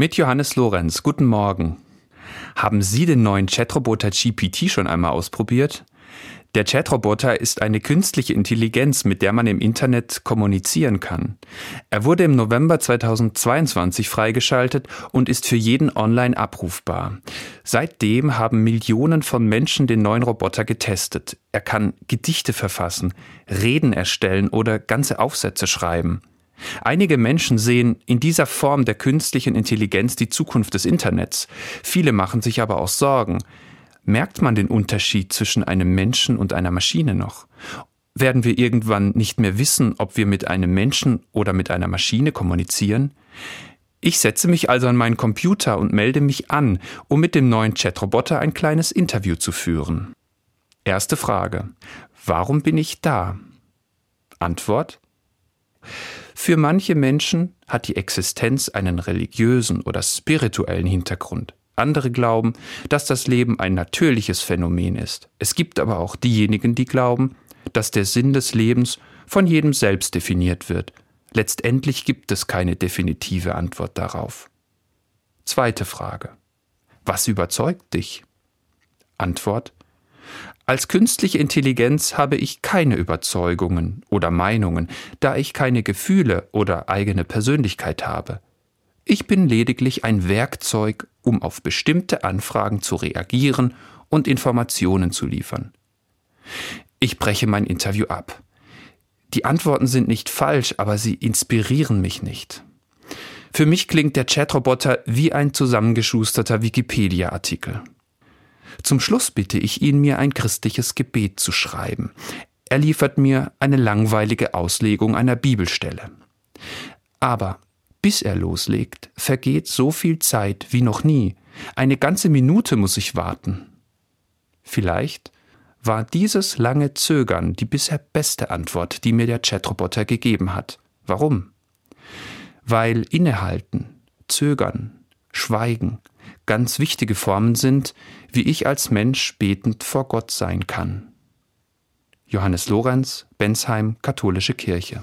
Mit Johannes Lorenz. Guten Morgen. Haben Sie den neuen Chatroboter GPT schon einmal ausprobiert? Der Chatroboter ist eine künstliche Intelligenz, mit der man im Internet kommunizieren kann. Er wurde im November 2022 freigeschaltet und ist für jeden online abrufbar. Seitdem haben Millionen von Menschen den neuen Roboter getestet. Er kann Gedichte verfassen, Reden erstellen oder ganze Aufsätze schreiben. Einige Menschen sehen in dieser Form der künstlichen Intelligenz die Zukunft des Internets. Viele machen sich aber auch Sorgen. Merkt man den Unterschied zwischen einem Menschen und einer Maschine noch? Werden wir irgendwann nicht mehr wissen, ob wir mit einem Menschen oder mit einer Maschine kommunizieren? Ich setze mich also an meinen Computer und melde mich an, um mit dem neuen Chatroboter ein kleines Interview zu führen. Erste Frage. Warum bin ich da? Antwort. Für manche Menschen hat die Existenz einen religiösen oder spirituellen Hintergrund. Andere glauben, dass das Leben ein natürliches Phänomen ist. Es gibt aber auch diejenigen, die glauben, dass der Sinn des Lebens von jedem selbst definiert wird. Letztendlich gibt es keine definitive Antwort darauf. Zweite Frage. Was überzeugt dich? Antwort. Als künstliche Intelligenz habe ich keine Überzeugungen oder Meinungen, da ich keine Gefühle oder eigene Persönlichkeit habe. Ich bin lediglich ein Werkzeug, um auf bestimmte Anfragen zu reagieren und Informationen zu liefern. Ich breche mein Interview ab. Die Antworten sind nicht falsch, aber sie inspirieren mich nicht. Für mich klingt der Chatroboter wie ein zusammengeschusterter Wikipedia-Artikel. Zum Schluss bitte ich ihn, mir ein christliches Gebet zu schreiben. Er liefert mir eine langweilige Auslegung einer Bibelstelle. Aber bis er loslegt, vergeht so viel Zeit wie noch nie. Eine ganze Minute muss ich warten. Vielleicht war dieses lange Zögern die bisher beste Antwort, die mir der Chatroboter gegeben hat. Warum? Weil innehalten, zögern, schweigen ganz wichtige Formen sind, wie ich als Mensch betend vor Gott sein kann. Johannes Lorenz, Bensheim, Katholische Kirche.